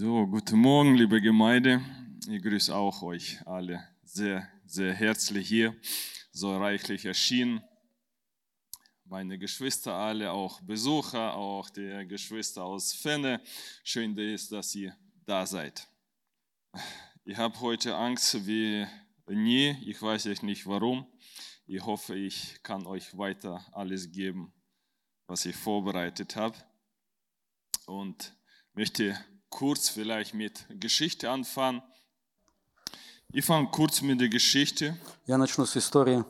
So, guten Morgen, liebe Gemeinde. Ich grüße auch euch alle sehr, sehr herzlich hier, so reichlich erschienen. Meine Geschwister alle, auch Besucher, auch die Geschwister aus Fenne. Schön ist, dass ihr da seid. Ich habe heute Angst wie nie. Ich weiß nicht warum. Ich hoffe, ich kann euch weiter alles geben, was ich vorbereitet habe. Und möchte kurz vielleicht mit Geschichte anfangen. Ich fange kurz mit der Geschichte. Я начну с истории.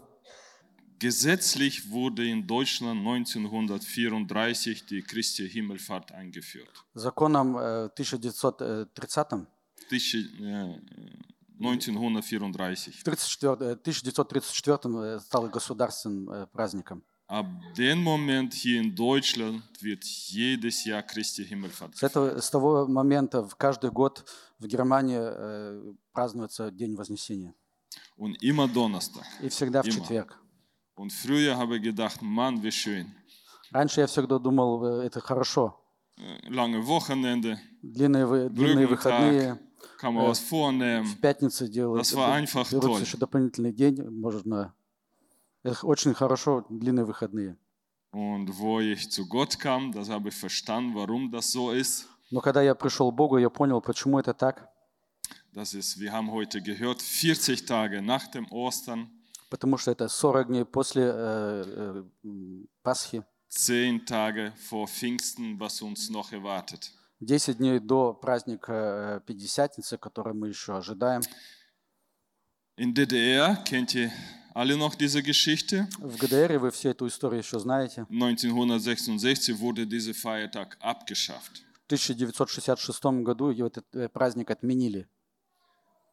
Gesetzlich wurde in Deutschland 1934 die Christi Himmelfahrt eingeführt. Законом э, 1930 Тысячи- äh, 1934. 34, э, 1934 э, стал государственным э, праздником. Ab dem Moment hier in Deutschland wird jedes Jahr Christi Himmelfahrt. С, этого, с того момента в каждый год в Германии э, празднуется День Вознесения. Und immer Donnerstag. И всегда в Immer. четверг. Und früher habe ich gedacht, Mann, wie schön. Раньше я всегда думал, э, это хорошо. Äh, Lange Wochenende, Длинные, длинные выходные, kann man was vornehmen. в пятницу делают. Das war einfach toll. еще дополнительный день, можно. Очень хорошо, длинные выходные. Und wo ich zu Gott kam, das habe ich verstanden, warum das so ist. Но когда я пришел к Богу, я понял, почему это так. Das ist, wir haben heute gehört, 40 Tage nach dem Ostern, Потому что это 40 дней после э, м, Пасхи, 10 Tage vor Pfingsten, was uns noch erwartet. 10 дней до праздника э, Пятидесятницы, который мы еще ожидаем. In DDR kennt ihr alle noch diese Geschichte. В ГДР вы всю эту историю еще знаете. 1966 wurde dieser Feiertag abgeschafft. В 1966 году и этот э, праздник отменили.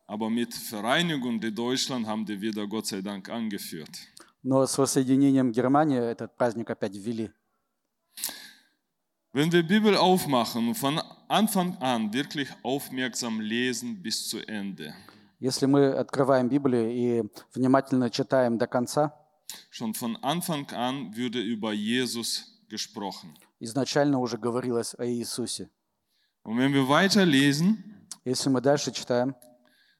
Aber mit Vereinigung der Deutschland haben die wieder Gott sei Dank angeführt. Но с воссоединением Германии этот праздник опять ввели. Wenn wir Bibel aufmachen und von Anfang an wirklich aufmerksam lesen bis zu Ende, Если мы открываем Библию и внимательно читаем до конца, schon von Anfang an würde über Jesus gesprochen. изначально уже говорилось о Иисусе. Und wenn wir weiterlesen, Если мы дальше читаем,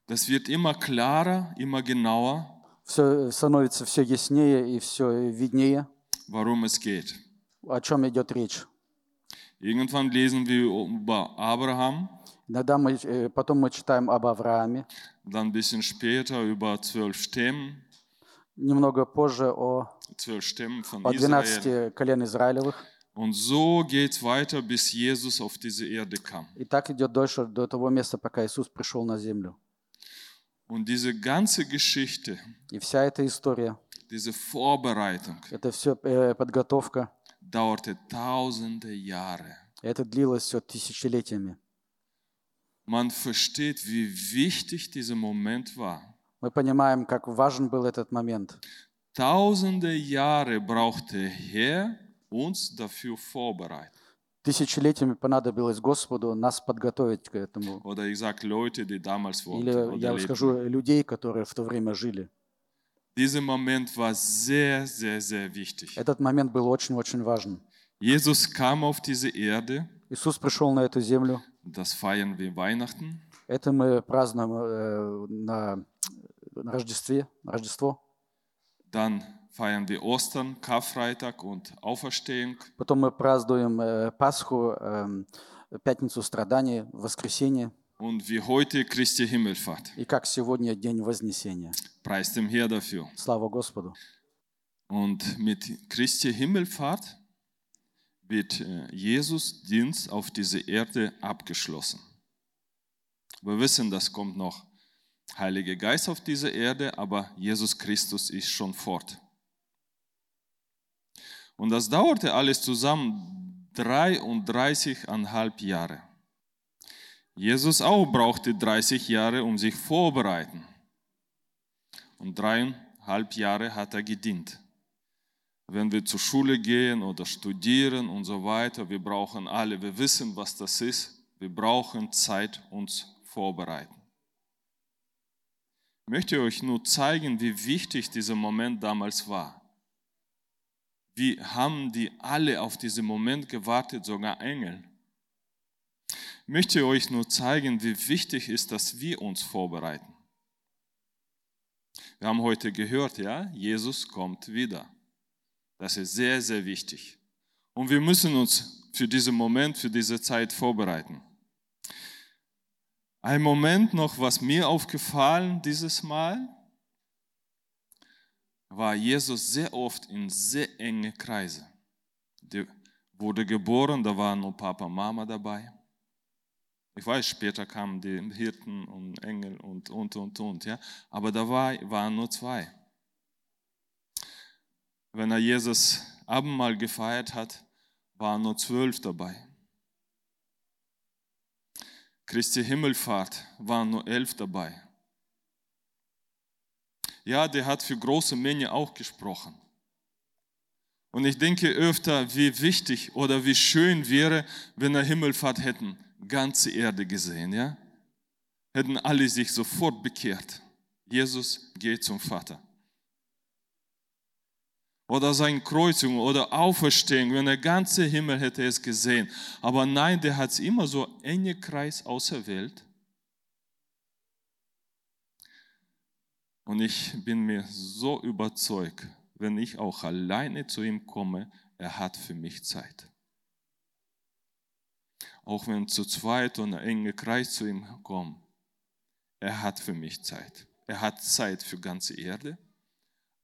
das wird immer klarer, immer genauer, все становится все яснее и все виднее, warum es geht. о чем идет речь. Irgendwann lesen wir über Abraham, Иногда мы, э, потом мы читаем об Аврааме, dann ein bisschen später über zwölf Stämmen, немного позже о, о Israel. 12 колен Израилевых. Und so geht es weiter, bis Jesus auf diese Erde kam. И так идет дольше до того места, пока Иисус пришел на землю. Und diese ganze Geschichte, И вся эта история, diese Vorbereitung, это все подготовка, dauerte tausende Jahre. это длилось все тысячелетиями. Man versteht, wie wichtig dieser Moment war. Мы понимаем, как важен был этот момент. Tausende Jahre brauchte Herr uns dafür vorbereiten. Тысячелетиями понадобилось Господу нас подготовить к этому. Oder ich sage Leute, die damals wohnten. Или я lebten. скажу людей, которые в то время жили. Dieser Moment war sehr, sehr, sehr wichtig. Этот момент был очень-очень важен. Jesus kam auf diese Erde, Иисус пришел на эту землю. das feiern wir Weihnachten. Это мы празднуем э, на, на Рождестве, на Рождество. Dann feiern wir Ostern, Karfreitag und Auferstehung. Потом мы празднуем э, Пасху, эм, Пятницу страданий, Воскресенье. Und wie heute Christi Himmelfahrt. И как сегодня День Вознесения. Preis dem Herr dafür. Слава Господу. Und mit Christi Himmelfahrt wird äh, Jesus Dienst auf dieser Erde abgeschlossen. Wir wissen, das kommt noch Heiliger Geist auf diese Erde, aber Jesus Christus ist schon fort. Und das dauerte alles zusammen 33,5 Jahre. Jesus auch brauchte 30 Jahre, um sich vorzubereiten. Und dreieinhalb Jahre hat er gedient. Wenn wir zur Schule gehen oder studieren und so weiter, wir brauchen alle, wir wissen, was das ist. Wir brauchen Zeit, uns vorbereiten. Ich möchte euch nur zeigen, wie wichtig dieser Moment damals war. Wie haben die alle auf diesen Moment gewartet, sogar Engel. Ich möchte euch nur zeigen, wie wichtig ist, dass wir uns vorbereiten. Wir haben heute gehört, ja, Jesus kommt wieder. Das ist sehr, sehr wichtig. Und wir müssen uns für diesen Moment, für diese Zeit vorbereiten. Ein Moment noch, was mir aufgefallen dieses Mal, war Jesus sehr oft in sehr enge Kreise. Der wurde geboren, da waren nur Papa, Mama dabei. Ich weiß, später kamen die Hirten und Engel und, und, und, und, ja. Aber da war, waren nur zwei. Wenn er Jesus Abendmahl gefeiert hat, waren nur zwölf dabei. Christi Himmelfahrt waren nur elf dabei. Ja, der hat für große Menge auch gesprochen. Und ich denke öfter, wie wichtig oder wie schön wäre, wenn wir Himmelfahrt hätten ganze Erde gesehen, ja? Hätten alle sich sofort bekehrt. Jesus geht zum Vater. Oder seine Kreuzung oder Auferstehung, wenn der ganze Himmel hätte es gesehen. Aber nein, der hat es immer so enge Kreis auserwählt. Und ich bin mir so überzeugt, wenn ich auch alleine zu ihm komme, er hat für mich Zeit auch wenn zu zweit und ein enger Kreis zu ihm kommen, er hat für mich Zeit. Er hat Zeit für ganze Erde,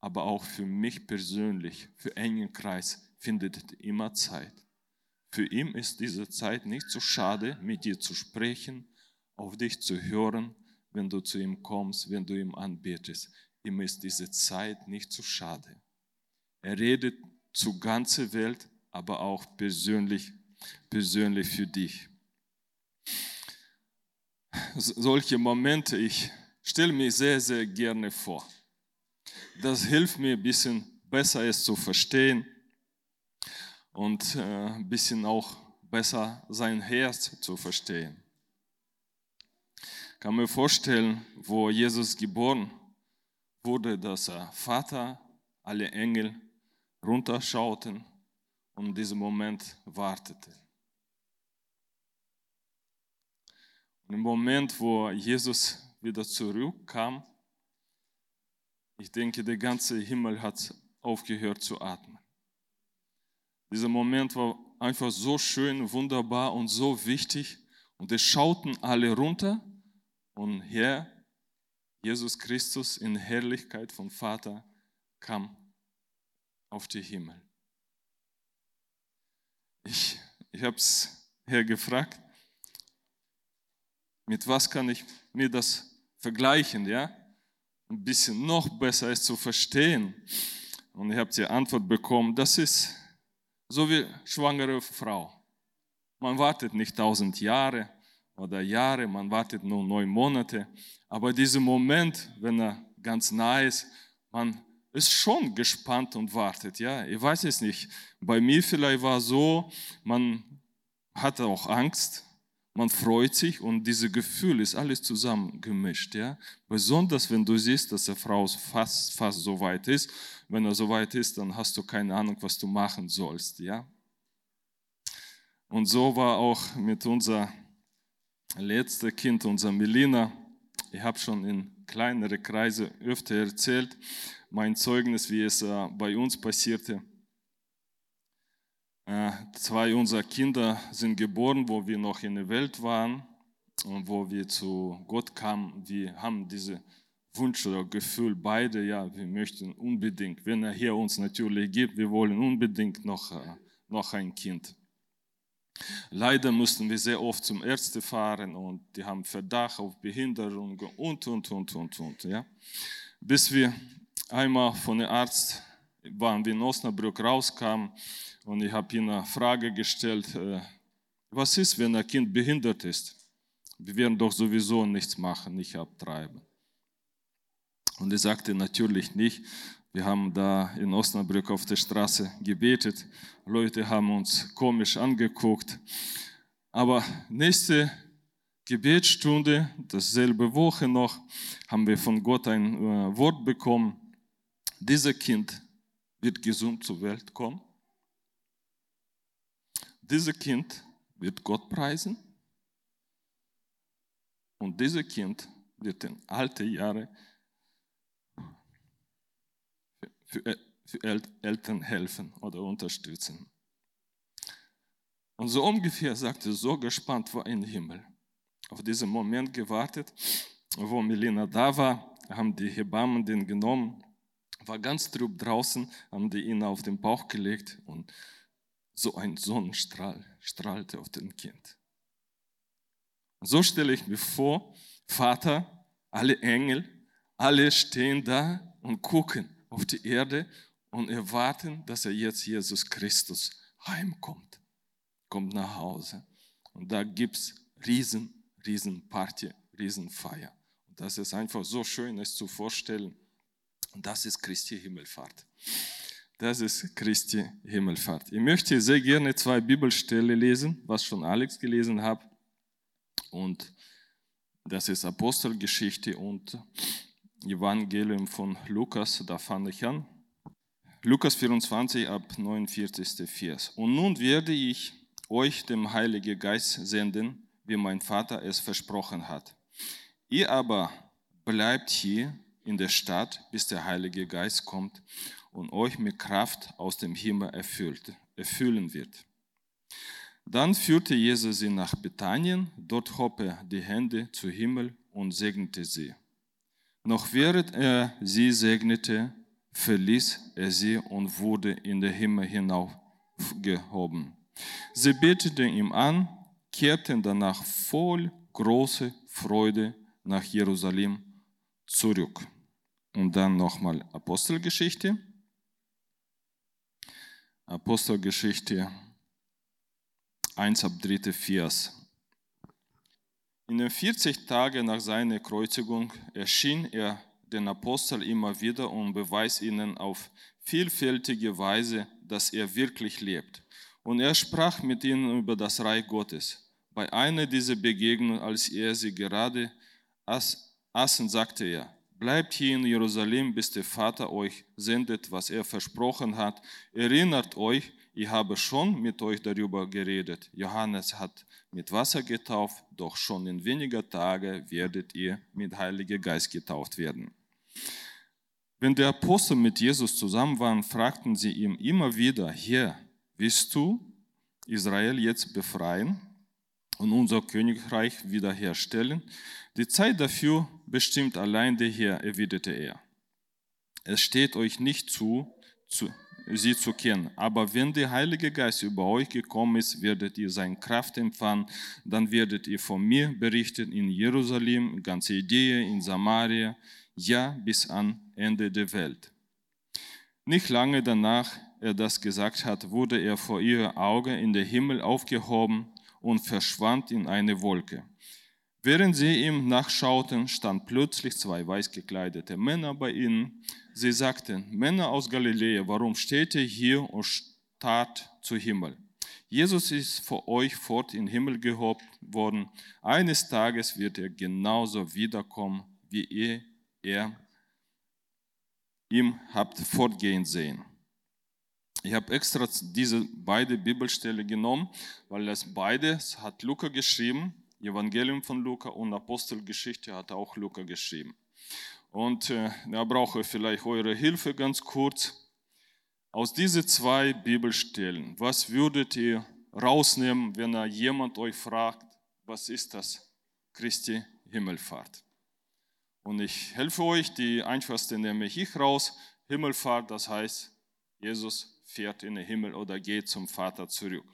aber auch für mich persönlich, für engen Kreis findet er immer Zeit. Für ihn ist diese Zeit nicht so schade, mit dir zu sprechen, auf dich zu hören, wenn du zu ihm kommst, wenn du ihm anbetest. Ihm ist diese Zeit nicht so schade. Er redet zur ganzen Welt, aber auch persönlich persönlich für dich. Solche Momente, ich stelle mir sehr, sehr gerne vor. Das hilft mir ein bisschen besser es zu verstehen und äh, ein bisschen auch besser sein Herz zu verstehen. Ich kann mir vorstellen, wo Jesus geboren wurde, dass er Vater, alle Engel runterschauten und diesen Moment wartete. Und im Moment, wo Jesus wieder zurückkam, ich denke, der ganze Himmel hat aufgehört zu atmen. Dieser Moment war einfach so schön, wunderbar und so wichtig. Und es schauten alle runter und Herr, Jesus Christus in Herrlichkeit vom Vater kam auf den Himmel. Ich, ich habe es Herr gefragt, mit was kann ich mir das vergleichen, ja? Ein bisschen noch besser es zu verstehen. Und ich habe die Antwort bekommen, das ist so wie schwangere Frau. Man wartet nicht tausend Jahre oder Jahre, man wartet nur neun Monate. Aber dieser Moment, wenn er ganz nah ist, man ist schon gespannt und wartet. Ja, ich weiß es nicht. Bei mir vielleicht war so, man hatte auch Angst, man freut sich und dieses Gefühl ist alles zusammen gemischt. Ja, besonders wenn du siehst, dass die Frau fast fast so weit ist. Wenn er so weit ist, dann hast du keine Ahnung, was du machen sollst. Ja. Und so war auch mit unser letzter Kind, unser Melina. Ich habe schon in kleinere Kreise öfter erzählt mein Zeugnis, wie es äh, bei uns passierte. Äh, zwei unserer Kinder sind geboren, wo wir noch in der Welt waren und wo wir zu Gott kamen. Wir haben diese Wunsch oder Gefühl, beide, ja, wir möchten unbedingt, wenn er hier uns natürlich gibt, wir wollen unbedingt noch, äh, noch ein Kind. Leider mussten wir sehr oft zum Ärzte fahren und die haben Verdacht auf Behinderung und, und, und, und, und, ja. Bis wir einmal von dem Arzt waren wir in Osnabrück rauskamen und ich habe ihm eine Frage gestellt, äh, was ist, wenn ein Kind behindert ist? Wir werden doch sowieso nichts machen, nicht abtreiben. Und er sagte natürlich nicht. Wir haben da in Osnabrück auf der Straße gebetet. Leute haben uns komisch angeguckt. Aber nächste Gebetsstunde, dasselbe Woche noch, haben wir von Gott ein äh, Wort bekommen dieser Kind wird gesund zur Welt kommen. Dieses Kind wird Gott preisen Und dieses Kind wird in alte Jahre für, für Eltern helfen oder unterstützen. Und so ungefähr sagte, so gespannt war im Himmel. Auf diesen Moment gewartet, wo Melina da war, haben die Hebammen den genommen, war ganz trüb draußen, haben die ihn auf den Bauch gelegt und so ein Sonnenstrahl strahlte auf dem Kind. So stelle ich mir vor, Vater, alle Engel, alle stehen da und gucken auf die Erde und erwarten, dass er jetzt Jesus Christus heimkommt, kommt nach Hause. Und da gibt es riesen, riesen Party, riesen Feier. Das ist einfach so schön, es zu vorstellen. Und das ist Christi Himmelfahrt. Das ist Christi Himmelfahrt. Ich möchte sehr gerne zwei Bibelstellen lesen, was schon Alex gelesen hat. Und das ist Apostelgeschichte und Evangelium von Lukas, da fange ich an. Lukas 24 ab 49. Vers. Und nun werde ich euch dem Heiligen Geist senden, wie mein Vater es versprochen hat. Ihr aber bleibt hier in der Stadt, bis der Heilige Geist kommt und euch mit Kraft aus dem Himmel erfüllt, erfüllen wird. Dann führte Jesus sie nach Bethanien, dort hob er die Hände zu Himmel und segnete sie. Noch während er sie segnete, verließ er sie und wurde in den Himmel hinaufgehoben. Sie beteten ihm an, kehrten danach voll großer Freude nach Jerusalem zurück. Und dann nochmal Apostelgeschichte. Apostelgeschichte 1 ab 3. Vers. In den 40 Tagen nach seiner Kreuzigung erschien er den Apostel immer wieder und beweist ihnen auf vielfältige Weise, dass er wirklich lebt. Und er sprach mit ihnen über das Reich Gottes. Bei einer dieser Begegnungen, als er sie gerade aßen, sagte er, bleibt hier in Jerusalem, bis der Vater euch sendet, was er versprochen hat. Erinnert euch, ich habe schon mit euch darüber geredet. Johannes hat mit Wasser getauft, doch schon in weniger Tagen werdet ihr mit Heiliger Geist getauft werden. Wenn die Apostel mit Jesus zusammen waren, fragten sie ihm immer wieder, Herr, willst du Israel jetzt befreien und unser Königreich wiederherstellen? Die Zeit dafür bestimmt allein der Herr, erwiderte er. Es steht euch nicht zu, zu sie zu kennen. Aber wenn der Heilige Geist über euch gekommen ist, werdet ihr seine Kraft empfangen. Dann werdet ihr von mir berichten in Jerusalem, in ganz Judäa, in Samaria, ja bis an Ende der Welt. Nicht lange danach er das gesagt hat, wurde er vor ihr Augen in den Himmel aufgehoben und verschwand in eine Wolke. Während sie ihm nachschauten, standen plötzlich zwei weiß gekleidete Männer bei ihnen. Sie sagten, Männer aus Galiläa, warum steht ihr hier und starrt zu Himmel? Jesus ist vor euch fort in den Himmel gehoben worden. Eines Tages wird er genauso wiederkommen, wie ihr er ihm habt fortgehen sehen. Ich habe extra diese beiden Bibelstellen genommen, weil das beides hat Luca geschrieben Evangelium von Luca und Apostelgeschichte hat auch Luca geschrieben. Und äh, da brauche ich vielleicht eure Hilfe ganz kurz. Aus diesen zwei Bibelstellen, was würdet ihr rausnehmen, wenn jemand euch fragt, was ist das Christi Himmelfahrt? Und ich helfe euch, die einfachste nehme ich raus. Himmelfahrt, das heißt, Jesus fährt in den Himmel oder geht zum Vater zurück.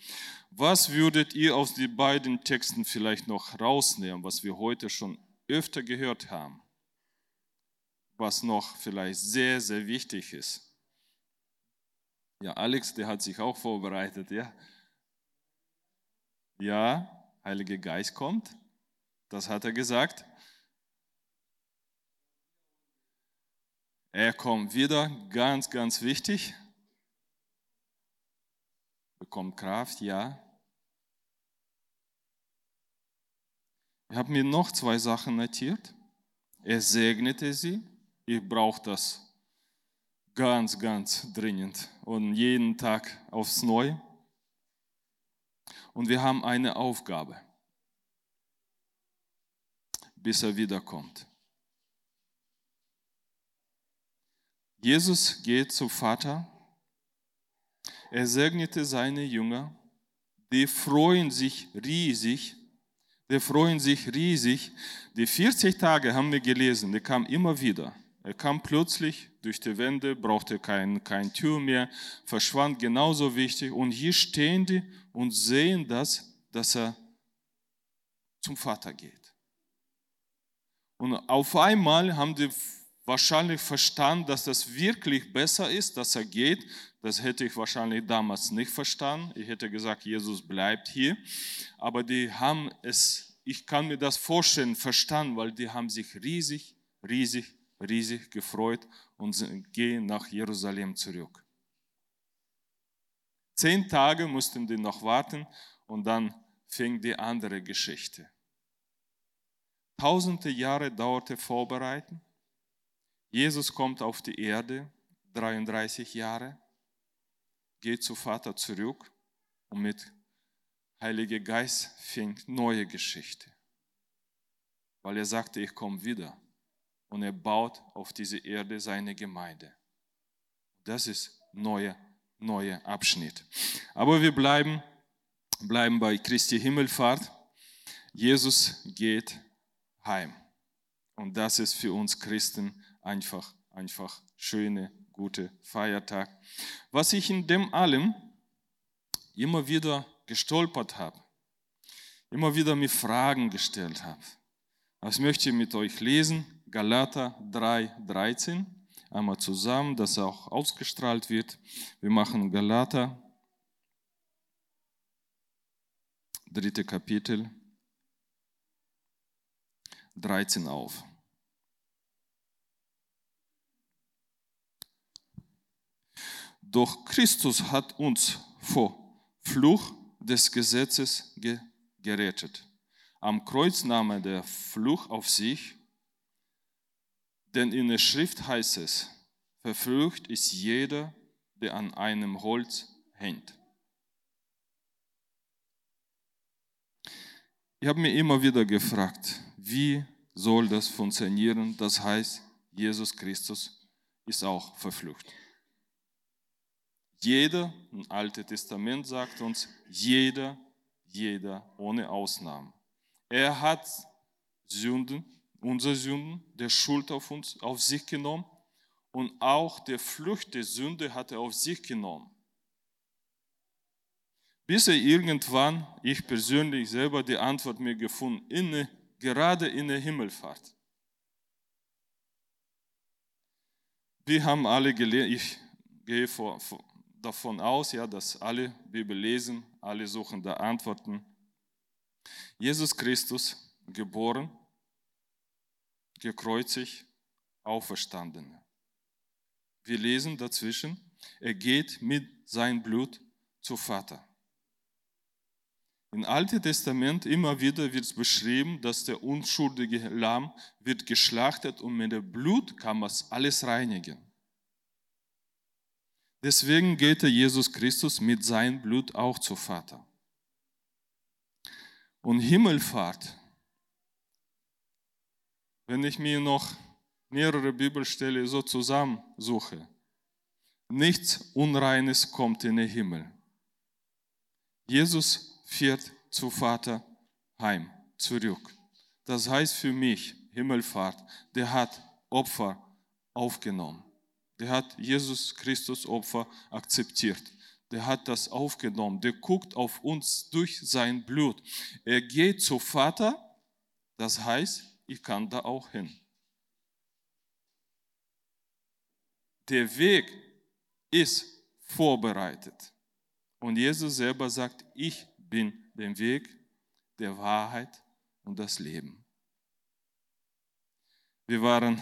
Was würdet ihr aus den beiden Texten vielleicht noch rausnehmen, was wir heute schon öfter gehört haben? Was noch vielleicht sehr, sehr wichtig ist? Ja, Alex, der hat sich auch vorbereitet, ja? Ja, Heiliger Geist kommt. Das hat er gesagt. Er kommt wieder, ganz, ganz wichtig bekommt Kraft, ja. Ich habe mir noch zwei Sachen notiert. Er segnete sie. Ich brauche das ganz, ganz dringend und jeden Tag aufs Neue. Und wir haben eine Aufgabe. bis er wiederkommt. Jesus geht zum Vater. Er segnete seine Jünger. Die freuen sich riesig. Die freuen sich riesig. Die 40 Tage haben wir gelesen, die kam immer wieder. Er kam plötzlich durch die Wände, brauchte kein, kein Tür mehr, verschwand genauso wichtig. Und hier stehen die und sehen das, dass er zum Vater geht. Und auf einmal haben die wahrscheinlich verstanden, dass das wirklich besser ist, dass er geht. Das hätte ich wahrscheinlich damals nicht verstanden. Ich hätte gesagt, Jesus bleibt hier. Aber die haben es, ich kann mir das vorstellen, verstanden, weil die haben sich riesig, riesig, riesig gefreut und gehen nach Jerusalem zurück. Zehn Tage mussten die noch warten und dann fing die andere Geschichte. Tausende Jahre dauerte Vorbereiten. Jesus kommt auf die Erde, 33 Jahre, geht zu Vater zurück und mit Heiliger Geist fängt neue Geschichte. Weil er sagte, ich komme wieder. Und er baut auf diese Erde seine Gemeinde. Das ist neuer, neuer Abschnitt. Aber wir bleiben, bleiben bei Christi Himmelfahrt. Jesus geht heim. Und das ist für uns Christen einfach, einfach schöne, gute Feiertag. Was ich in dem allem immer wieder gestolpert habe, immer wieder mir Fragen gestellt habe. Das möchte ich mit euch lesen. Galater 3, 13. Einmal zusammen, dass auch ausgestrahlt wird. Wir machen Galater, dritte Kapitel, 13 auf. Doch Christus hat uns vor Fluch des Gesetzes gerettet. Am Kreuz nahm er der Fluch auf sich, denn in der Schrift heißt es, verflucht ist jeder, der an einem Holz hängt. Ich habe mir immer wieder gefragt, wie soll das funktionieren? Das heißt, Jesus Christus ist auch verflucht. Jeder, im Alten Testament sagt uns, jeder, jeder ohne Ausnahme. Er hat Sünden, unsere Sünden, der Schuld auf uns, auf sich genommen und auch der Flucht der Sünde hat er auf sich genommen. Bis er irgendwann, ich persönlich selber die Antwort mir gefunden, in, gerade in der Himmelfahrt. Wir haben alle gelernt, ich gehe vor, vor, davon aus, ja, dass alle Bibel lesen, alle suchen da Antworten. Jesus Christus, geboren, gekreuzigt, auferstanden. Wir lesen dazwischen, er geht mit seinem Blut zu Vater. Im Alten Testament immer wieder wird es beschrieben, dass der unschuldige Lamm wird geschlachtet und mit dem Blut kann man alles reinigen. Deswegen geht Jesus Christus mit seinem Blut auch zu Vater. Und Himmelfahrt, wenn ich mir noch mehrere Bibelstellen so zusammensuche, nichts Unreines kommt in den Himmel. Jesus fährt zu Vater heim, zurück. Das heißt für mich, Himmelfahrt, der hat Opfer aufgenommen. Der hat Jesus Christus Opfer akzeptiert. Der hat das aufgenommen. Der guckt auf uns durch sein Blut. Er geht zu Vater. Das heißt, ich kann da auch hin. Der Weg ist vorbereitet. Und Jesus selber sagt, ich bin der Weg, der Wahrheit und das Leben. Wir waren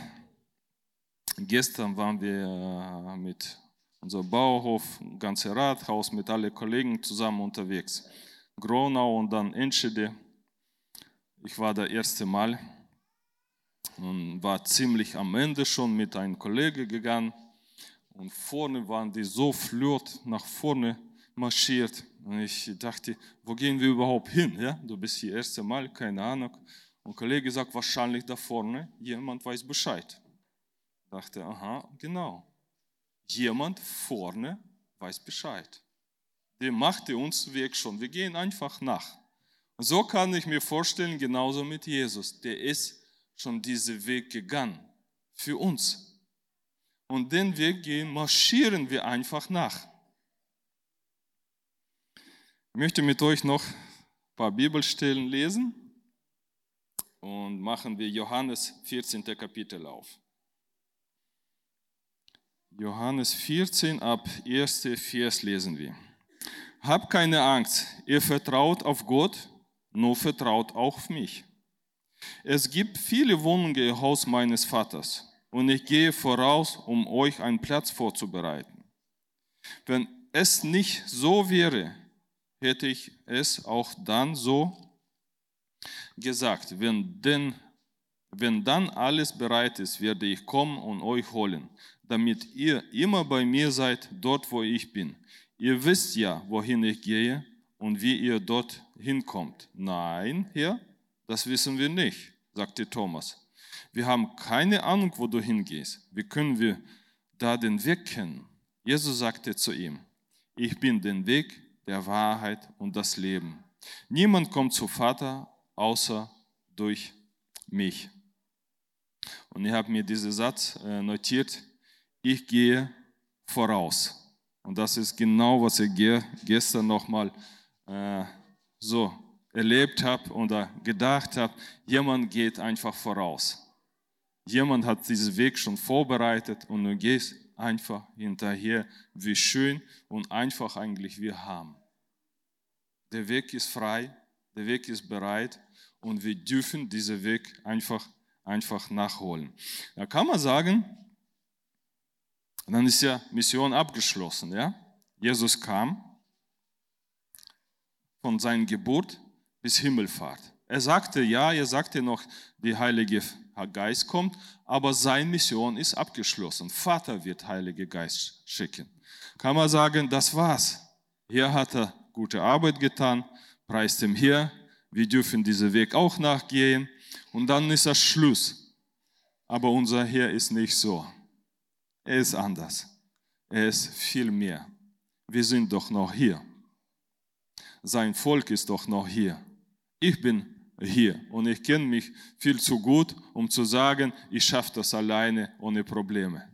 Gestern waren wir äh, mit unserem Bauhof, ganze Rathaus, mit allen Kollegen zusammen unterwegs. Gronau und dann Enschede. Ich war das erste Mal und war ziemlich am Ende schon mit einem Kollegen gegangen. Und vorne waren die so flott nach vorne marschiert. Und ich dachte, wo gehen wir überhaupt hin? Ja? Du bist hier das erste Mal, keine Ahnung. Und Kollege sagt, wahrscheinlich da vorne, jemand weiß Bescheid. Dachte, aha, genau. Jemand vorne weiß Bescheid. Der machte uns Weg schon. Wir gehen einfach nach. Und so kann ich mir vorstellen, genauso mit Jesus. Der ist schon diesen Weg gegangen. Für uns. Und den Weg gehen, marschieren wir einfach nach. Ich möchte mit euch noch ein paar Bibelstellen lesen und machen wir Johannes 14. Kapitel auf. Johannes 14 ab 1. Vers lesen wir. Hab keine Angst, ihr vertraut auf Gott, nur vertraut auch auf mich. Es gibt viele Wohnungen im Haus meines Vaters und ich gehe voraus, um euch einen Platz vorzubereiten. Wenn es nicht so wäre, hätte ich es auch dann so gesagt. Wenn, denn, wenn dann alles bereit ist, werde ich kommen und euch holen, damit ihr immer bei mir seid, dort wo ich bin. Ihr wisst ja, wohin ich gehe und wie ihr dort hinkommt. Nein, Herr, das wissen wir nicht, sagte Thomas. Wir haben keine Ahnung, wo du hingehst. Wie können wir da den Weg kennen? Jesus sagte zu ihm, ich bin den Weg, der Wahrheit und das Leben. Niemand kommt zu Vater außer durch mich. Und ich habe mir diesen Satz äh, notiert, ich gehe voraus. Und das ist genau, was ich gestern nochmal äh, so erlebt habe oder gedacht habe. Jemand geht einfach voraus. Jemand hat diesen Weg schon vorbereitet und du gehst einfach hinterher, wie schön und einfach eigentlich wir haben. Der Weg ist frei, der Weg ist bereit und wir dürfen diesen Weg einfach, einfach nachholen. Da kann man sagen, dann ist ja Mission abgeschlossen. Ja? Jesus kam von seiner Geburt bis Himmelfahrt. Er sagte, ja, er sagte noch, die Heilige Geist kommt, aber seine Mission ist abgeschlossen. Vater wird Heilige Geist schicken. Kann man sagen, das war's. Hier hat er gute Arbeit getan, preist ihm hier. Wir dürfen diesen Weg auch nachgehen und dann ist das Schluss. Aber unser Herr ist nicht so. Er ist anders. Er ist viel mehr. Wir sind doch noch hier. Sein Volk ist doch noch hier. Ich bin hier und ich kenne mich viel zu gut, um zu sagen, ich schaffe das alleine ohne Probleme.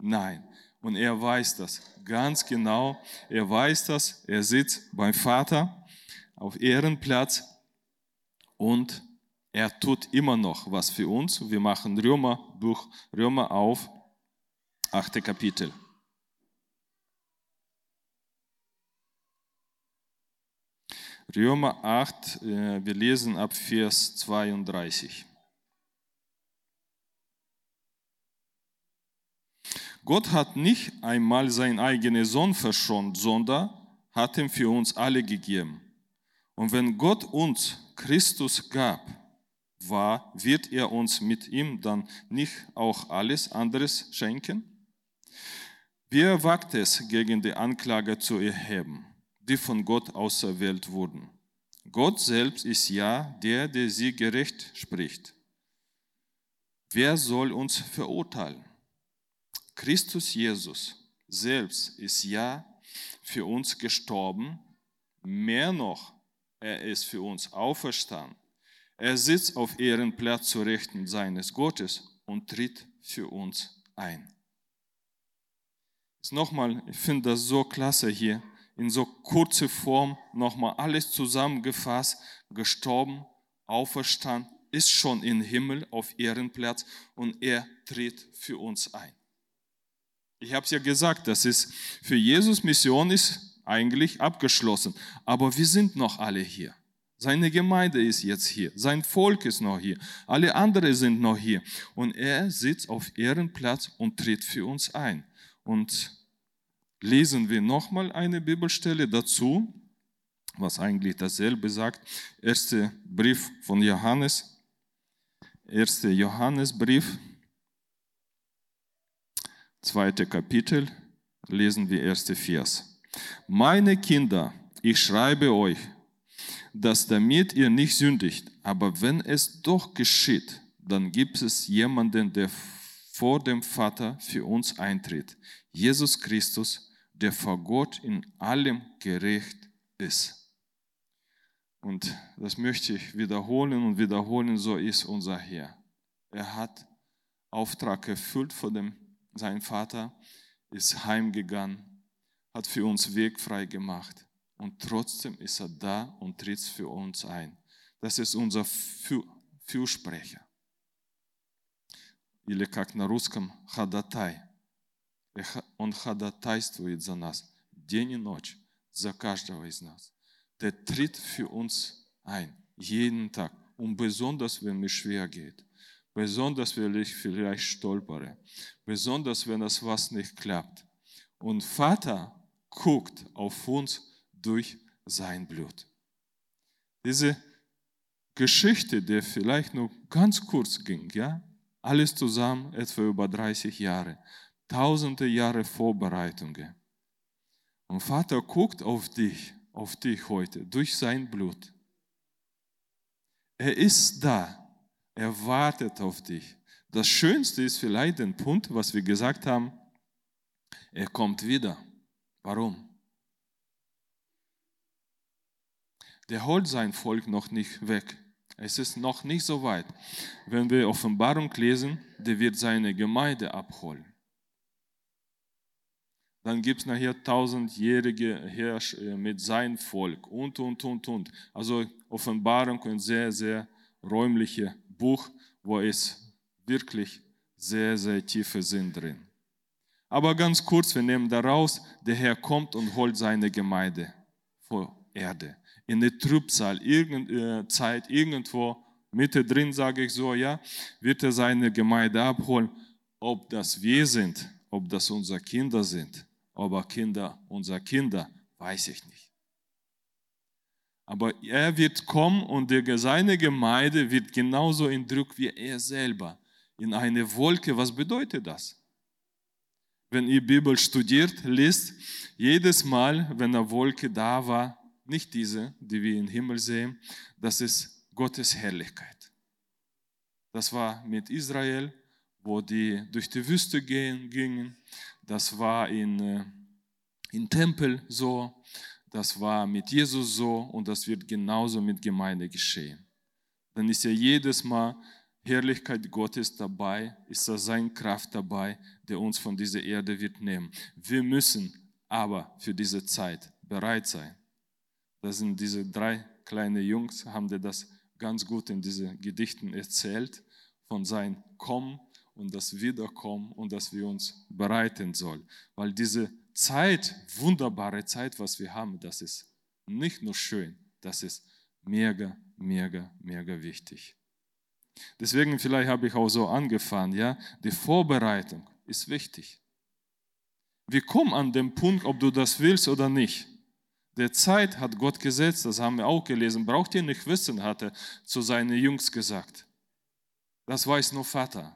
Nein, und er weiß das ganz genau. Er weiß das. Er sitzt beim Vater auf Ehrenplatz und er tut immer noch was für uns. Wir machen Römer, Buch Römer auf, achte Kapitel. Römer 8, äh, wir lesen ab Vers 32. Gott hat nicht einmal seinen eigenen Sohn verschont, sondern hat ihn für uns alle gegeben. Und wenn Gott uns Christus gab, war, wird er uns mit ihm dann nicht auch alles anderes schenken? Wer wagt es, gegen die Anklage zu erheben, die von Gott auserwählt wurden? Gott selbst ist ja der, der sie gerecht spricht. Wer soll uns verurteilen? Christus Jesus selbst ist ja für uns gestorben, mehr noch, er ist für uns auferstanden. Er sitzt auf Ehrenplatz zu Rechten seines Gottes und tritt für uns ein. Nochmal, ich finde das so klasse hier, in so kurzer Form nochmal alles zusammengefasst, gestorben, auferstanden, ist schon im Himmel auf Ehrenplatz und er tritt für uns ein. Ich habe es ja gesagt, das ist für Jesus Mission ist eigentlich abgeschlossen, aber wir sind noch alle hier. Seine Gemeinde ist jetzt hier, sein Volk ist noch hier, alle anderen sind noch hier und er sitzt auf Ehrenplatz und tritt für uns ein. Und lesen wir nochmal eine Bibelstelle dazu, was eigentlich dasselbe sagt. Erster Brief von Johannes, erster Johannesbrief, zweite Kapitel, lesen wir erste Vers. Meine Kinder, ich schreibe euch, dass damit ihr nicht sündigt. Aber wenn es doch geschieht, dann gibt es jemanden, der vor dem Vater für uns eintritt. Jesus Christus, der vor Gott in allem gerecht ist. Und das möchte ich wiederholen und wiederholen, so ist unser Herr. Er hat Auftrag erfüllt von dem, seinem Vater, ist heimgegangen, hat für uns Weg frei gemacht und trotzdem ist er da und tritt für uns ein. Das ist unser Fürsprecher Или как на русском ходатай. Он ходатайствует за нас день и ночь, за каждого из нас. Der tritt für uns ein, jeden Tag. Und besonders, wenn es schwer geht. Besonders, wenn ich vielleicht stolpere. Besonders, wenn das was nicht klappt. Und Vater guckt auf uns durch sein Blut. Diese Geschichte, die vielleicht nur ganz kurz ging, ja, alles zusammen etwa über 30 Jahre, tausende Jahre Vorbereitungen. Und Vater guckt auf dich, auf dich heute, durch sein Blut. Er ist da, er wartet auf dich. Das Schönste ist vielleicht der Punkt, was wir gesagt haben, er kommt wieder. Warum? der holt sein Volk noch nicht weg. Es ist noch nicht so weit. Wenn wir Offenbarung lesen, der wird seine Gemeinde abholen. Dann gibt es nachher tausendjährige Herrsch äh, mit seinem Volk und, und, und, und. Also Offenbarung ein sehr, sehr räumliches Buch, wo es wirklich sehr, sehr tiefe Sinn drin. Aber ganz kurz, wir nehmen daraus, der Herr kommt und holt seine Gemeinde vor Erde in der Trübsal, irgendeine äh, Zeit, irgendwo Mitte drin, sage ich so, ja, wird er seine Gemeinde abholen. Ob das wir sind, ob das unsere Kinder sind, aber Kinder unserer Kinder, weiß ich nicht. Aber er wird kommen und seine Gemeinde wird genauso in Druck wie er selber. In eine Wolke, was bedeutet das? Wenn ihr Bibel studiert, liest, jedes Mal, wenn eine Wolke da war, nicht diese, die wir im Himmel sehen, das ist Gottes Herrlichkeit. Das war mit Israel, wo die durch die Wüste gehen, gingen. Das war in, äh, im Tempel so. Das war mit Jesus so und das wird genauso mit Gemeinde geschehen. Dann ist ja jedes Mal Herrlichkeit Gottes dabei, ist da seine Kraft dabei, der uns von dieser Erde wird nehmen. Wir müssen aber für diese Zeit bereit sein. Das sind diese drei kleine Jungs, haben dir das ganz gut in diesen Gedichten erzählt, von sein Kommen und das Wiederkommen und dass wir uns bereiten sollen. Weil diese Zeit, wunderbare Zeit, was wir haben, das ist nicht nur schön, das ist mega, mega, mega wichtig. Deswegen vielleicht habe ich auch so angefangen, ja, die Vorbereitung ist wichtig. Wir kommen an den Punkt, ob du das willst oder nicht der Zeit hat Gott gesetzt, das haben wir auch gelesen, braucht ihr nicht wissen, hat er zu seinen Jungs gesagt. Das weiß nur Vater.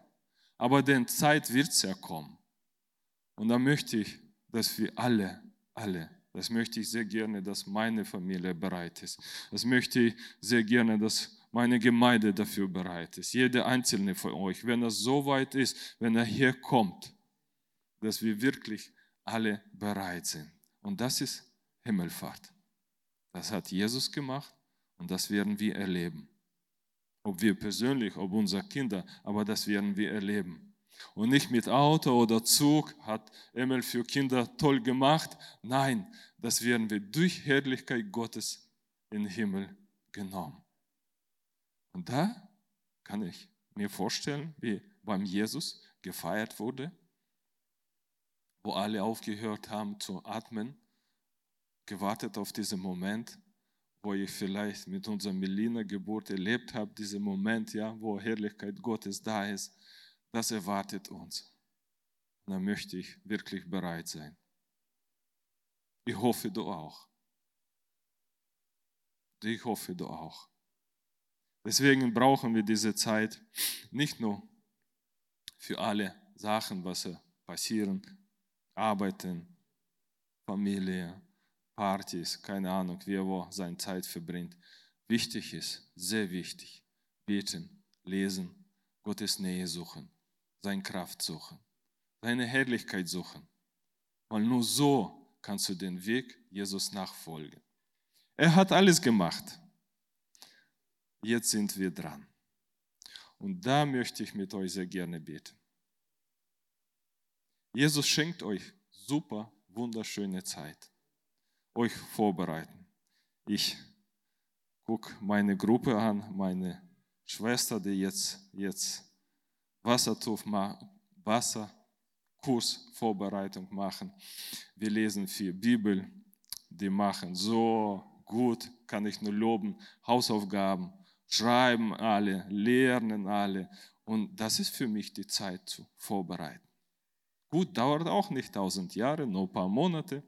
Aber denn Zeit wird es ja kommen. Und da möchte ich, dass wir alle, alle, das möchte ich sehr gerne, dass meine Familie bereit ist. Das möchte ich sehr gerne, dass meine Gemeinde dafür bereit ist. Jeder einzelne von euch, wenn das so weit ist, wenn er hier kommt, dass wir wirklich alle bereit sind. Und das ist Himmelfahrt. Das hat Jesus gemacht und das werden wir erleben. Ob wir persönlich, ob unsere Kinder, aber das werden wir erleben. Und nicht mit Auto oder Zug hat Emil für Kinder toll gemacht. Nein, das werden wir durch Herrlichkeit Gottes in den Himmel genommen. Und da kann ich mir vorstellen, wie beim Jesus gefeiert wurde, wo alle aufgehört haben zu atmen gewartet auf diesen Moment, wo ich vielleicht mit unserer Melina-Geburt erlebt habe, diesen Moment, ja, wo Herrlichkeit Gottes da ist, das erwartet uns. Da möchte ich wirklich bereit sein. Ich hoffe, du auch. Ich hoffe, du auch. Deswegen brauchen wir diese Zeit nicht nur für alle Sachen, was passieren, arbeiten, Familie, Partys, keine Ahnung, wie er wo seine Zeit verbringt. wichtig ist, sehr wichtig. Beten, lesen, Gottes Nähe suchen, seine Kraft suchen, seine Herrlichkeit suchen. Weil nur so kannst du den Weg Jesus nachfolgen. Er hat alles gemacht. Jetzt sind wir dran. Und da möchte ich mit euch sehr gerne beten. Jesus schenkt euch super, wunderschöne Zeit. Euch vorbereiten. Ich gucke meine Gruppe an, meine Schwester, die jetzt, jetzt Wassertuf, Wasserkursvorbereitung machen. Wir lesen viel Bibel, die machen so gut, kann ich nur loben, Hausaufgaben, schreiben alle, lernen alle. Und das ist für mich die Zeit zu vorbereiten. Gut, dauert auch nicht tausend Jahre, nur ein paar Monate.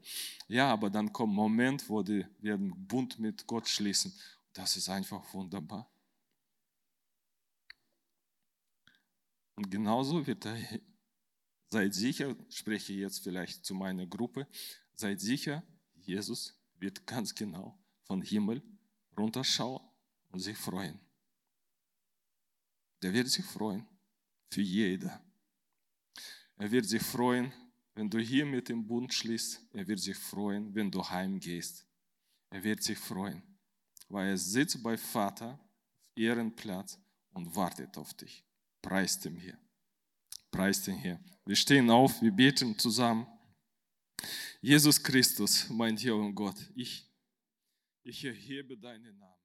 Ja, aber dann kommt ein Moment, wo die werden Bund mit Gott schließen. Das ist einfach wunderbar. Und genauso wird er, seid sicher, spreche jetzt vielleicht zu meiner Gruppe, seid sicher, Jesus wird ganz genau von Himmel runterschauen und sich freuen. Der wird sich freuen für jeder. Er wird sich freuen, wenn du hier mit dem Bund schließt. Er wird sich freuen, wenn du heimgehst. Er wird sich freuen, weil er sitzt bei Vater auf Ehrenplatz und wartet auf dich. Preist ihm hier. Preist ihn hier. Wir stehen auf, wir beten zusammen. Jesus Christus, mein Herr und Gott, ich, ich erhebe deinen Namen.